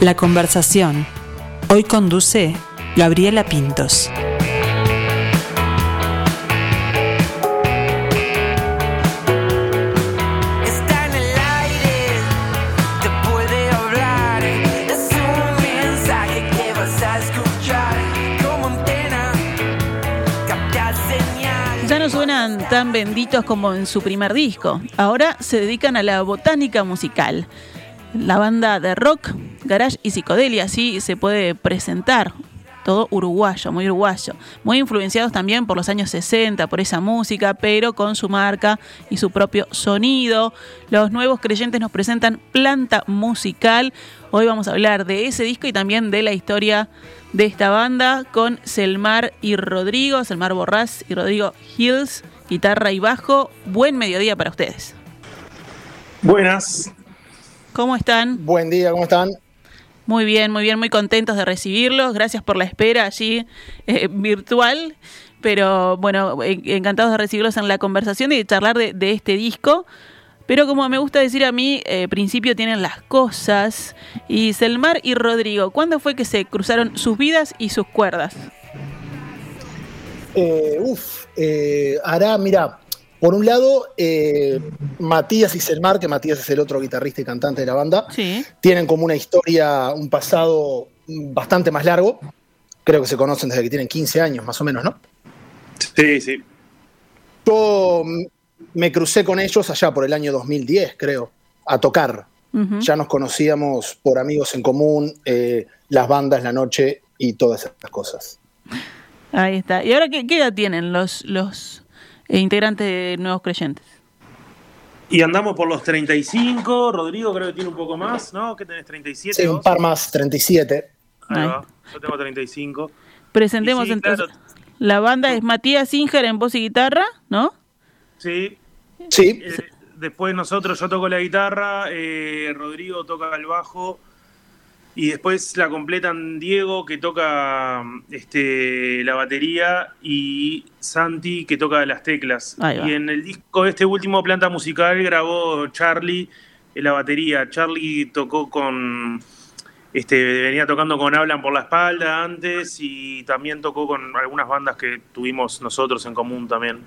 La conversación. Hoy conduce Gabriela Pintos. Está en el aire, te puede hablar. Es un mensaje que vas a escuchar como antena. Capta señal. Ya no suenan tan benditos como en su primer disco. Ahora se dedican a la botánica musical. La banda de rock, garage y psicodelia, así se puede presentar. Todo uruguayo, muy uruguayo. Muy influenciados también por los años 60, por esa música, pero con su marca y su propio sonido. Los nuevos creyentes nos presentan Planta Musical. Hoy vamos a hablar de ese disco y también de la historia de esta banda con Selmar y Rodrigo, Selmar Borrás y Rodrigo Hills, guitarra y bajo. Buen mediodía para ustedes. Buenas. ¿Cómo están? Buen día, ¿cómo están? Muy bien, muy bien, muy contentos de recibirlos. Gracias por la espera allí eh, virtual. Pero bueno, en- encantados de recibirlos en la conversación y de charlar de, de este disco. Pero como me gusta decir a mí, eh, principio tienen las cosas. Y Selmar y Rodrigo, ¿cuándo fue que se cruzaron sus vidas y sus cuerdas? Eh, uf, eh, hará, mira, por un lado, eh, Matías y Selmar, que Matías es el otro guitarrista y cantante de la banda, Sí. tienen como una historia, un pasado bastante más largo. Creo que se conocen desde que tienen 15 años, más o menos, ¿no? Sí, sí. Yo mm, me crucé con ellos allá por el año 2010, creo, a tocar. Ya nos conocíamos por amigos en común, eh, las bandas, la noche y todas esas cosas. Ahí está. ¿Y ahora qué, qué edad tienen los, los eh, integrantes de Nuevos Creyentes? Y andamos por los 35. Rodrigo creo que tiene un poco más, ¿no? ¿Qué tenés? ¿37? Sí, un vos? par más, 37. Ahí Ahí. va. Yo tengo 35. Presentemos sí, entonces. claro. La banda es Matías Singer en voz y guitarra, ¿no? Sí. Sí, Eh, después nosotros, yo toco la guitarra, eh, Rodrigo toca el bajo. Y después la completan Diego, que toca este, la batería, y Santi, que toca las teclas. Y en el disco, este último Planta Musical, grabó Charlie en la batería. Charlie tocó con. Este, venía tocando con Hablan por la espalda antes y también tocó con algunas bandas que tuvimos nosotros en común también.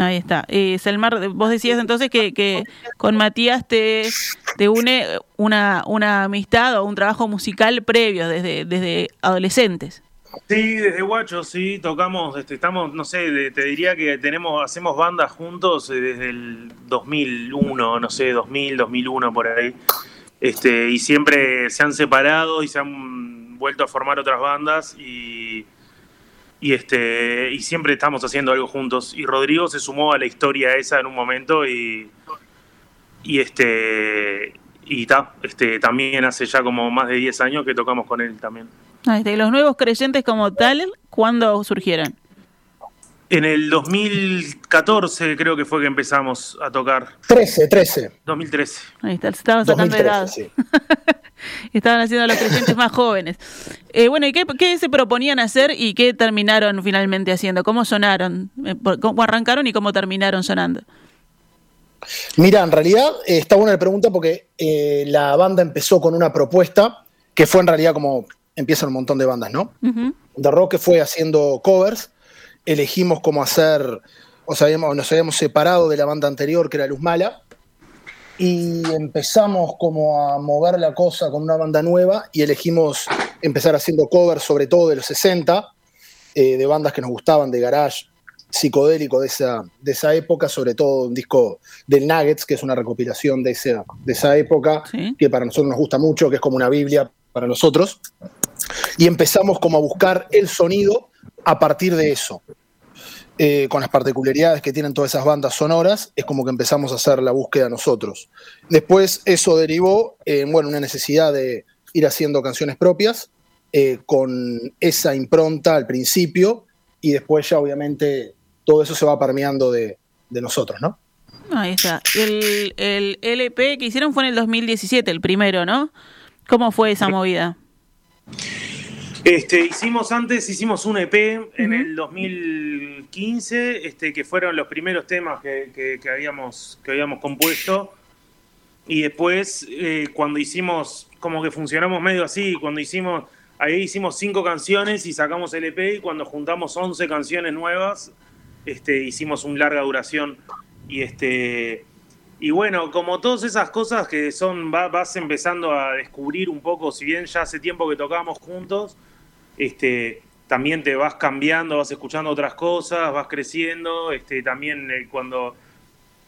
Ahí está. Eh, Selmar, vos decías entonces que, con Matías te, te une una, una amistad o un trabajo musical previo desde, desde adolescentes. Sí, desde Guacho, sí, tocamos, este, estamos, no sé, de- te diría que tenemos, hacemos bandas juntos eh, desde el 2001, no sé, 2000, 2001 por ahí. Este, y siempre se han separado y se han vuelto a formar otras bandas y, y este, y siempre estamos haciendo algo juntos. Y Rodrigo se sumó a la historia esa en un momento y, y este, y ta, este, también hace ya como más de 10 años que tocamos con él también. Y los nuevos creyentes como tal, ¿cuándo surgieron? En el 2014 creo que fue que empezamos a tocar. 13, 13. 2013. Ahí está, se estaban sacando 2013, edad. sí. Estaban haciendo a los creyentes más jóvenes. Eh, bueno, ¿y qué, qué se proponían hacer y qué terminaron finalmente haciendo? ¿Cómo sonaron? Eh, ¿Cómo arrancaron y cómo terminaron sonando? Mira, en realidad eh, está buena la pregunta porque eh, la banda empezó con una propuesta que fue en realidad como empiezan un montón de bandas, ¿no? Ujú. De rock que fue haciendo covers, elegimos cómo hacer, o sea, nos habíamos separado de la banda anterior que era Luz Mala y empezamos como a mover la cosa con una banda nueva y elegimos empezar haciendo covers sobre todo de los 60, eh, de bandas que nos gustaban, de garage psicodélico de esa, de esa época, sobre todo un disco del Nuggets, que es una recopilación de esa, de esa época, Sí. que para nosotros nos gusta mucho, que es como una Biblia para nosotros. Y empezamos como a buscar el sonido a partir de eso. Eh, con las particularidades que tienen todas esas bandas sonoras, es como que empezamos a hacer la búsqueda nosotros. Después eso derivó en bueno, una necesidad de ir haciendo canciones propias, eh, con esa impronta al principio, y después ya obviamente todo eso se va permeando de, de nosotros, ¿no? Ahí está. El, el LP que hicieron fue en el 2017, el primero, ¿no? ¿Cómo fue esa movida? Este, hicimos antes, hicimos un EP en el 2015, este, que fueron los primeros temas que, que- que habíamos, que habíamos compuesto. Y después, eh, cuando hicimos como que funcionamos medio así, cuando hicimos, ahí hicimos cinco canciones y sacamos el EP y cuando juntamos 11 canciones nuevas, este, hicimos un larga duración y este y bueno, como todas esas cosas que son, va- vas empezando a descubrir un poco, si bien ya hace tiempo que tocábamos juntos, este, también te vas cambiando, vas escuchando otras cosas, vas creciendo, este, también eh, cuando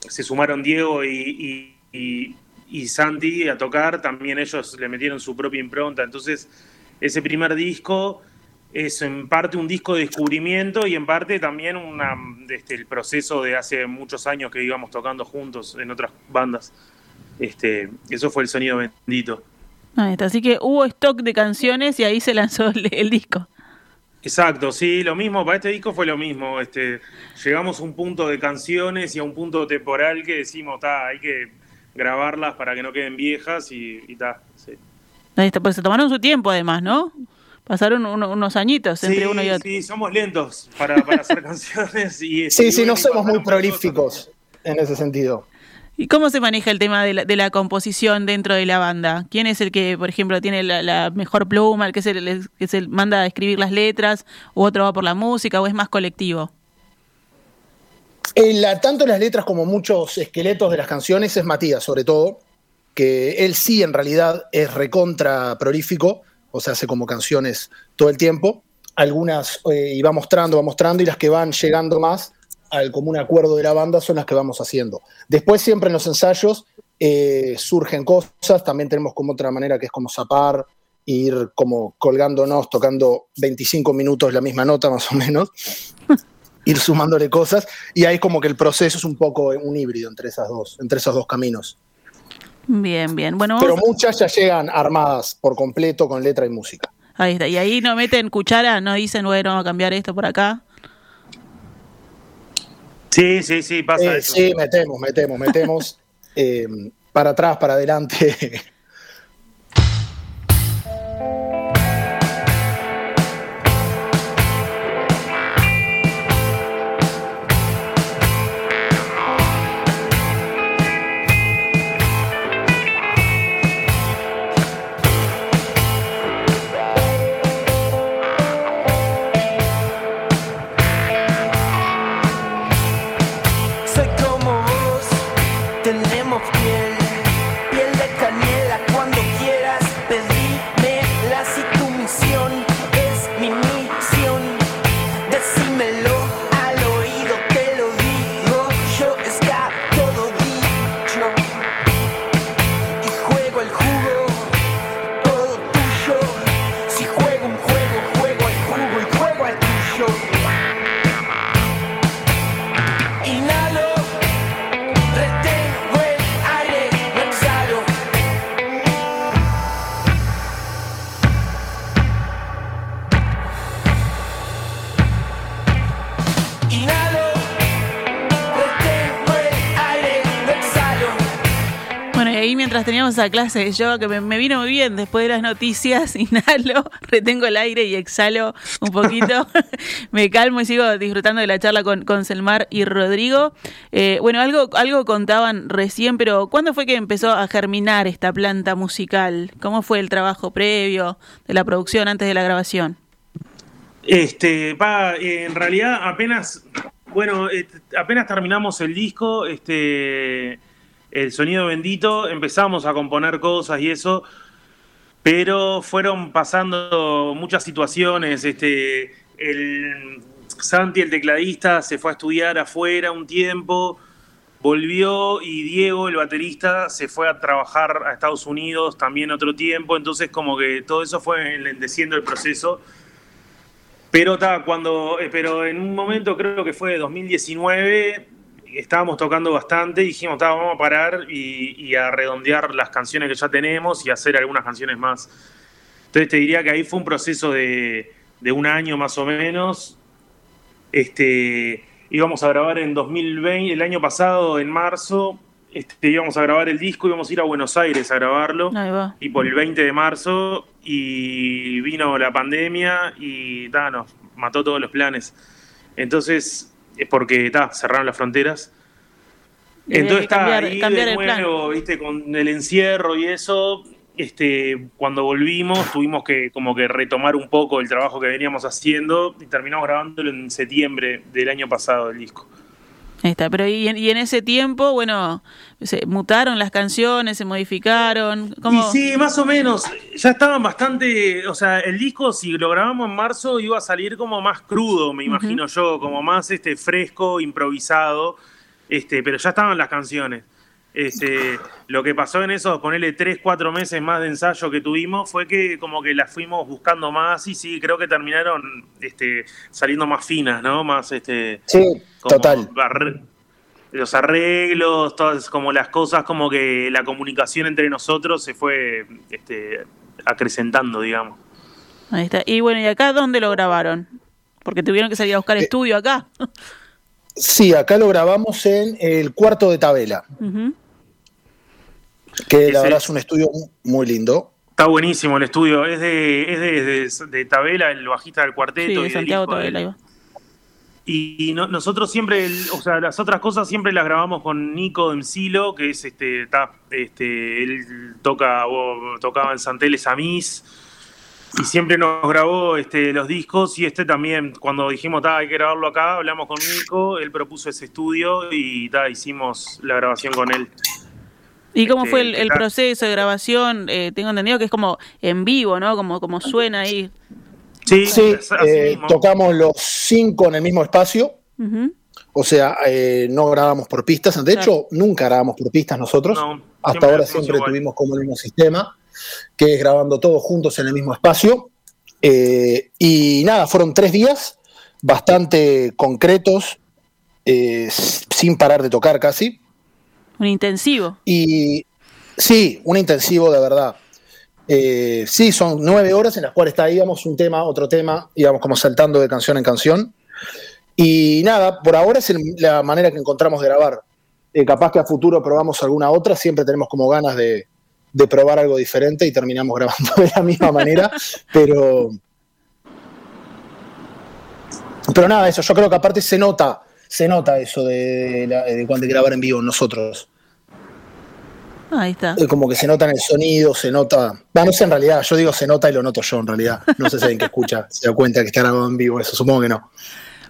se sumaron Diego y, y- Santi a tocar, también ellos le metieron su propia impronta, entonces ese primer disco es en parte un disco de descubrimiento y en parte también este, el proceso de hace muchos años que íbamos tocando juntos en otras bandas. Eso fue el sonido bendito. Ahí está. Así que hubo stock de canciones y ahí se lanzó el, el disco. Exacto, sí, lo mismo, para este disco fue lo mismo. Este, llegamos a un punto de canciones y a un punto temporal que decimos, "Ta, hay que grabarlas para que no queden viejas y, y ta, sí. Ahí está. Pues se tomaron su tiempo además, ¿no? Pasaron uno- unos añitos entre Sí, uno y otro. sí, somos lentos para, para hacer canciones. Y, Sí, y sí, no somos muy prolíficos en ese sentido. ¿Y cómo se maneja el tema de la, composición dentro de la banda? ¿Quién es el que, por ejemplo, tiene la, la mejor pluma, el que se, el que se manda a escribir las letras, o otro va por la música, o es más colectivo? Eh, la- tanto las letras como muchos esqueletos de las canciones es Matías, sobre todo, que él sí en realidad es recontra prolífico, o sea, hace como canciones todo el tiempo. Algunas eh, y va mostrando, va mostrando, y las que van llegando más al común acuerdo de la banda son las que vamos haciendo. Después, siempre en los ensayos eh, surgen cosas, también tenemos como otra manera que es como zapar, ir como colgándonos, tocando 25 minutos la misma nota más o menos ir sumándole cosas y ahí como que el proceso es un poco un híbrido entre esas dos, entre esos dos caminos. Bien, bien. Bueno, Pero muchas ya llegan armadas por completo con letra y música. ahí está. Y ahí no meten cuchara, no dicen, bueno, vamos a cambiar esto por acá. Sí, sí, sí, pasa Eh, eso. sí, metemos, metemos, metemos eh, para atrás, para adelante. Teníamos esa clase de que me, me vino muy bien después de las noticias, inhalo, retengo el aire y exhalo un poquito, me calmo y sigo disfrutando de la charla con, con Selmar y Rodrigo. Eh, bueno, algo, algo contaban recién, pero ¿cuándo fue que empezó a germinar esta planta musical? ¿Cómo fue el trabajo previo de la producción antes de la grabación? Este, va, eh, en realidad apenas, bueno, eh, apenas terminamos el disco, este, el sonido bendito, empezamos a componer cosas y eso, pero fueron pasando muchas situaciones, este, el Santi, el tecladista, se fue a estudiar afuera un tiempo, volvió y Diego, el baterista, se fue a trabajar a Estados Unidos también otro tiempo, entonces como que todo eso fue enlenteciendo el proceso. Pero ta, cuando, eh, pero en un momento creo que fue 2019, estábamos tocando bastante y dijimos, vamos a parar y, y a redondear las canciones que ya tenemos y hacer algunas canciones más. Entonces te diría que ahí fue un proceso de, de un año más o menos. Este, íbamos a grabar en 2020, el año pasado, en marzo, este, íbamos a grabar el disco, íbamos a ir a Buenos Aires a grabarlo Ahí va. y por el 20 de marzo y vino la pandemia y ta, nos mató todos los planes. Entonces, es porque ta, cerraron las fronteras. Entonces está ahí cambiar de el plan. nuevo, viste, con el encierro y eso, este, cuando volvimos tuvimos que como que retomar un poco el trabajo que veníamos haciendo y terminamos grabándolo en septiembre del año pasado el disco. Ahí está, pero y en, y en ese tiempo, bueno, se mutaron las canciones, se modificaron. ¿Cómo? Y sí, más o menos. Ya estaban bastante. O sea, el disco, si lo grabamos en marzo, iba a salir como más crudo, me imagino yo, como más este fresco, improvisado. Este, pero ya estaban las canciones. Este, lo que pasó en esos, ponerle tres, cuatro meses más de ensayo que tuvimos, fue que como que las fuimos buscando más y sí, creo que terminaron este, saliendo más finas, ¿no? Más este. Sí, total. Los arreglos, todas como las cosas, como que la comunicación entre nosotros se fue este, acrecentando, digamos. Ahí está. Y bueno, ¿y acá dónde lo grabaron? Porque tuvieron que salir a Eh, buscar estudio acá. Sí, acá lo grabamos en el cuarto de Tabela, que la verdad es un estudio muy lindo. Está buenísimo el estudio, es de, es de, de- de Tabela, el bajista del Sí, cuarteto. y de del Santiago él. Tabela. ahí va. Y no- nosotros siempre, o sea, las otras cosas siempre las grabamos con Nico Demsilo, que es este, ta, este, él toca, tocaba en Santeles Amis, y siempre nos grabó este, los discos, y este también, cuando dijimos, ta, hay que grabarlo acá, hablamos con Nico, él propuso ese estudio y ta, hicimos la grabación con él. ¿Y cómo Este, fue el, el ta- proceso de grabación? Eh, tengo entendido que es como en vivo, ¿no? Como, como suena ahí. Sí, eh, tocamos los cinco en el mismo espacio, o sea, eh, no grabamos por pistas. De hecho, nunca grabamos por pistas nosotros. No, Hasta ahora siempre igual. tuvimos como el mismo sistema, que es grabando todos juntos en el mismo espacio. Eh, y nada, fueron tres días bastante concretos, eh, sin parar de tocar casi. Un intensivo. Y sí, un intensivo de verdad. Eh, sí, son nueve horas en las cuales está, íbamos un tema, otro tema, íbamos como saltando de canción en canción. Y nada, por ahora es la manera que encontramos de grabar. Eh, capaz que a futuro probamos alguna otra, siempre tenemos como ganas de, de probar algo diferente y terminamos grabando de la misma manera, pero... Pero nada, eso, yo creo que aparte se nota, se nota eso de, de cuando de grabar en vivo nosotros. Ahí está. Eh, como que se nota en el sonido, se nota. Va, no sé en realidad, yo digo se nota y lo noto yo en realidad. No sé si alguien que escucha se da cuenta que está grabado en vivo, eso supongo que no.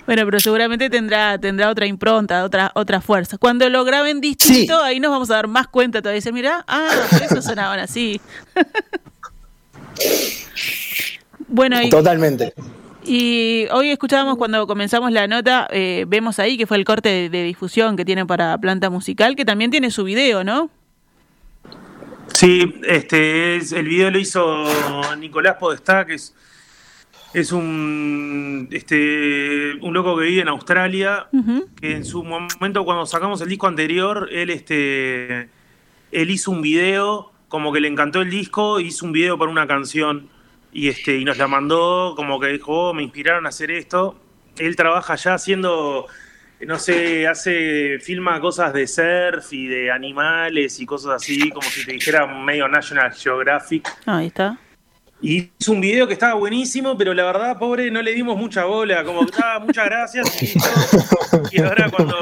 Bueno, pero seguramente tendrá, tendrá otra impronta, otra, otra fuerza. Cuando lo graben distinto, Sí. ahí nos vamos a dar más cuenta todavía. Decir, mira, ah, por eso sonaban así. bueno, y, Totalmente. y hoy escuchábamos cuando comenzamos la nota, eh, vemos ahí que fue el corte de, de difusión que tiene para Planta Musical, que también tiene su video, ¿no? Sí, este es, el video lo hizo Nicolás Podestá, que es, es un este un loco que vive en Australia, que en su momento cuando sacamos el disco anterior, él este él hizo un video, como que le encantó el disco, hizo un video para una canción y este y nos la mandó, como que dijo, "Oh, me inspiraron a hacer esto. Él trabaja ya haciendo no sé, hace, filma cosas de surf y de animales y cosas así, como si te dijera medio National Geographic. Ahí está. Y hizo un video que estaba buenísimo, pero la verdad, pobre, no le dimos mucha bola, como que estaba, muchas gracias. Y, ahora cuando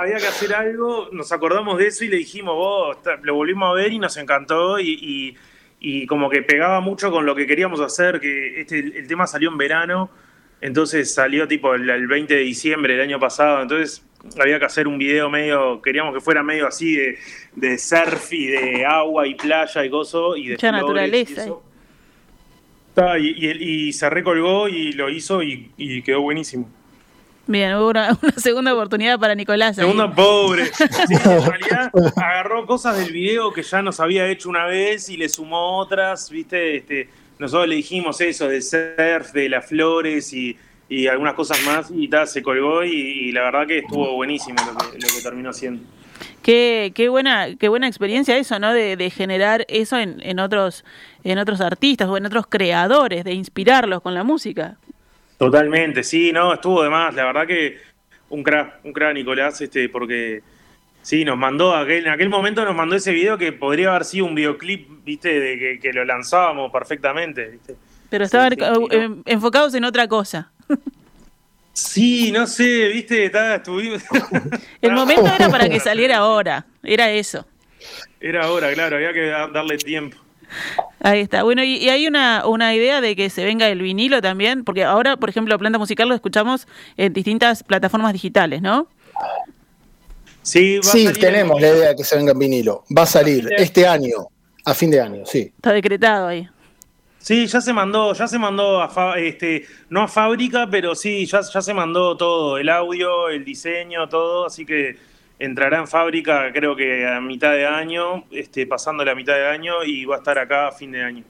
había que hacer algo, nos acordamos de eso y le dijimos, vos, lo volvimos a ver y nos encantó y, y- y como que pegaba mucho con lo que queríamos hacer, que este, el tema salió en verano, entonces salió tipo el, el 20 de diciembre del año pasado, entonces había que hacer un video medio, queríamos que fuera medio así de, de surf y de agua y playa y gozo y de Mucha flores y naturaleza, eso. Y, y- y se recolgó y lo hizo y, y quedó buenísimo. Bien, hubo una, una segunda oportunidad para Nicolás. ahí. Segunda pobre. Sí, en realidad agarró cosas del video que ya nos había hecho una vez y le sumó otras, ¿viste? Este, nosotros le dijimos eso del surf, de las flores y, y algunas cosas más y ta, se colgó y, y la verdad que estuvo buenísimo lo que, lo que terminó haciendo. Qué, qué buena, qué buena experiencia eso, ¿no? De, de generar eso en, en otros, en otros artistas o en otros creadores, de inspirarlos con la música. Totalmente, sí, no, estuvo de más. La verdad que un crack, un crack Nicolás, este, porque sí, nos mandó aquel, en aquel momento nos mandó ese video que podría haber sido un videoclip, viste, de que, que lo lanzábamos perfectamente, viste. Pero estaban Sí, sí, eh, sí, no. en- enfocados en otra cosa. Sí, no sé, viste, está, estuvimos. El momento era para que saliera ahora, era eso. Era ahora, claro, había que da- darle tiempo. Ahí está. Bueno, y, y hay una, una idea de que se venga el vinilo también, porque ahora, por ejemplo, Planta Musical lo escuchamos en distintas plataformas digitales, ¿no? Sí, va a Sí, salir tenemos en- la idea de que se venga en vinilo. Va a salir de- este año, a fin de año, sí. Está decretado ahí. Sí, ya se mandó, ya se mandó a fa- este, no a fábrica, pero sí, ya, ya se mandó todo, el audio, el diseño, todo, así que entrará en fábrica creo que a mitad de año, este, pasando la mitad de año y va a estar acá a fin de año.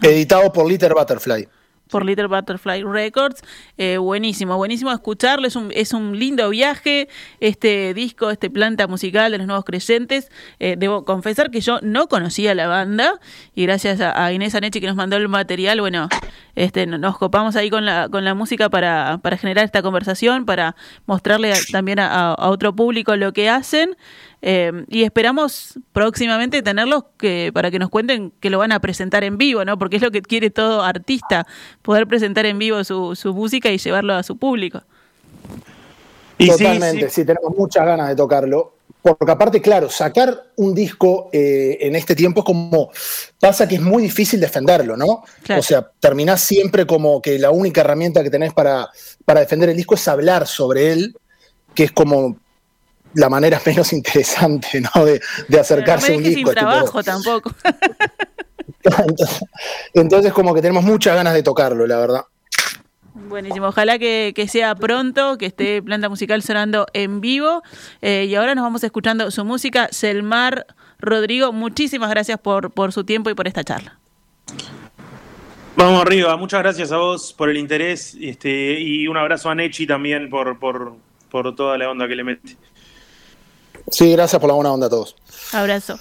Editado por Little Butterfly. Por Little Butterfly Records. Eh, buenísimo, buenísimo escucharlo. Es un, es un lindo viaje este disco, este planta musical de los nuevos creyentes. Eh, debo confesar que yo no conocía la banda y gracias a, Inés Anechi que nos mandó el material, bueno, este, no- nos copamos ahí con la, con la música para, para generar esta conversación, para mostrarle a- también a otro público lo que hacen. Eh, y esperamos próximamente tenerlos que, para que nos cuenten que lo van a presentar en vivo, ¿no? Porque es lo que quiere todo artista, poder presentar en vivo su, su música y llevarlo a su público. Y sí, Totalmente, sí. sí, tenemos muchas ganas de tocarlo. Porque aparte, claro, sacar un disco eh, en este tiempo es como. Pasa que es muy difícil defenderlo, ¿no? Claro. O sea, terminás siempre como que la única herramienta que tenés para, para defender el disco es hablar sobre él, que es como la manera menos interesante, ¿no? De, de acercarse no a me un dejes disco. sin tipo- trabajo tampoco. entonces, entonces, como que tenemos muchas ganas de tocarlo, la verdad. Buenísimo, ojalá que, que sea pronto, que esté Planta Musical sonando en vivo. Eh, y ahora nos vamos escuchando su música. Selmar Rodrigo, muchísimas gracias por, por su tiempo y por esta charla. Vamos arriba, muchas gracias a vos por el interés este, y un abrazo a Nechi también por, por, por toda la onda que le mete. Sí, gracias por la buena onda a todos. Abrazo.